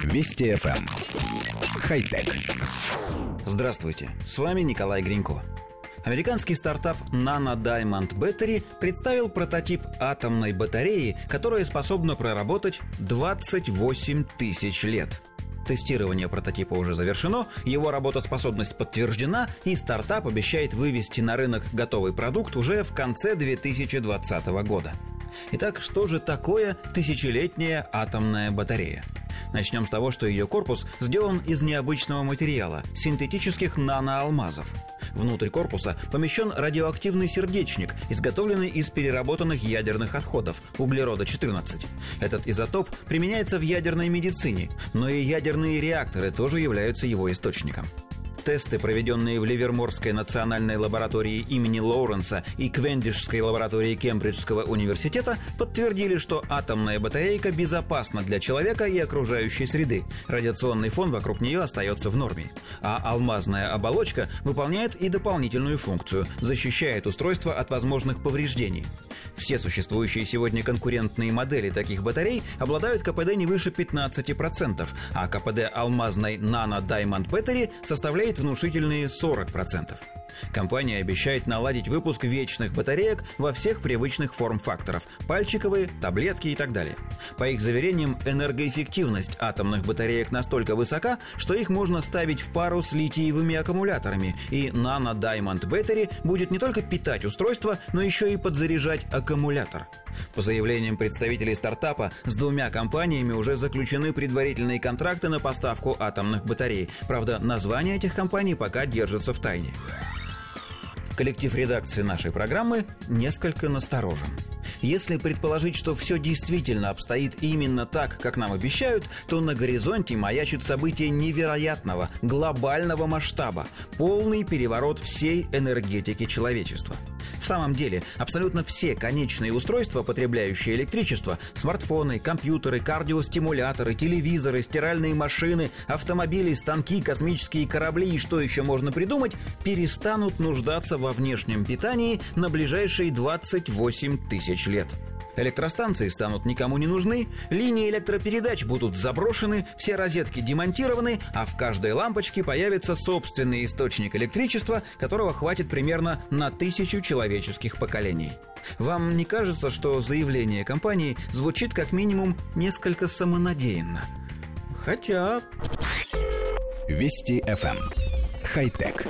Вести FM. Эм. Хай-тек. Здравствуйте, с вами Николай Гринько. Американский стартап Nano Diamond Battery представил прототип атомной батареи, которая способна проработать 28 тысяч лет. Тестирование прототипа уже завершено, его работоспособность подтверждена, и стартап обещает вывести на рынок готовый продукт уже в конце 2020 года. Итак, что же такое тысячелетняя атомная батарея? Начнем с того, что ее корпус сделан из необычного материала – синтетических наноалмазов. Внутрь корпуса помещен радиоактивный сердечник, изготовленный из переработанных ядерных отходов – углерода-14. Этот изотоп применяется в ядерной медицине, но и ядерные реакторы тоже являются его источником. Тесты, проведенные в Ливерморской национальной лаборатории имени Лоуренса и Квендишской лаборатории Кембриджского университета, подтвердили, что атомная батарейка безопасна для человека и окружающей среды. Радиационный фон вокруг нее остается в норме. А алмазная оболочка выполняет и дополнительную функцию – защищает устройство от возможных повреждений. Все существующие сегодня конкурентные модели таких батарей обладают КПД не выше 15%, а КПД алмазной Nano Diamond Battery составляет внушительные 40%. Компания обещает наладить выпуск вечных батареек во всех привычных форм-факторов – пальчиковые, таблетки и так далее. По их заверениям, энергоэффективность атомных батареек настолько высока, что их можно ставить в пару с литиевыми аккумуляторами, и Nano Diamond Battery будет не только питать устройство, но еще и подзаряжать аккумулятор. По заявлениям представителей стартапа, с двумя компаниями уже заключены предварительные контракты на поставку атомных батарей. Правда, названия этих компаний пока держатся в тайне. Коллектив редакции нашей программы несколько насторожен. Если предположить, что все действительно обстоит именно так, как нам обещают, то на горизонте маячит событие невероятного, глобального масштаба, полный переворот всей энергетики человечества – в самом деле, абсолютно все конечные устройства, потребляющие электричество, смартфоны, компьютеры, кардиостимуляторы, телевизоры, стиральные машины, автомобили, станки, космические корабли и что еще можно придумать, перестанут нуждаться во внешнем питании на ближайшие 28 тысяч лет. Электростанции станут никому не нужны, линии электропередач будут заброшены, все розетки демонтированы, а в каждой лампочке появится собственный источник электричества, которого хватит примерно на тысячу человеческих поколений. Вам не кажется, что заявление компании звучит как минимум несколько самонадеянно? Хотя... Вести FM. Эм. Хай-тек.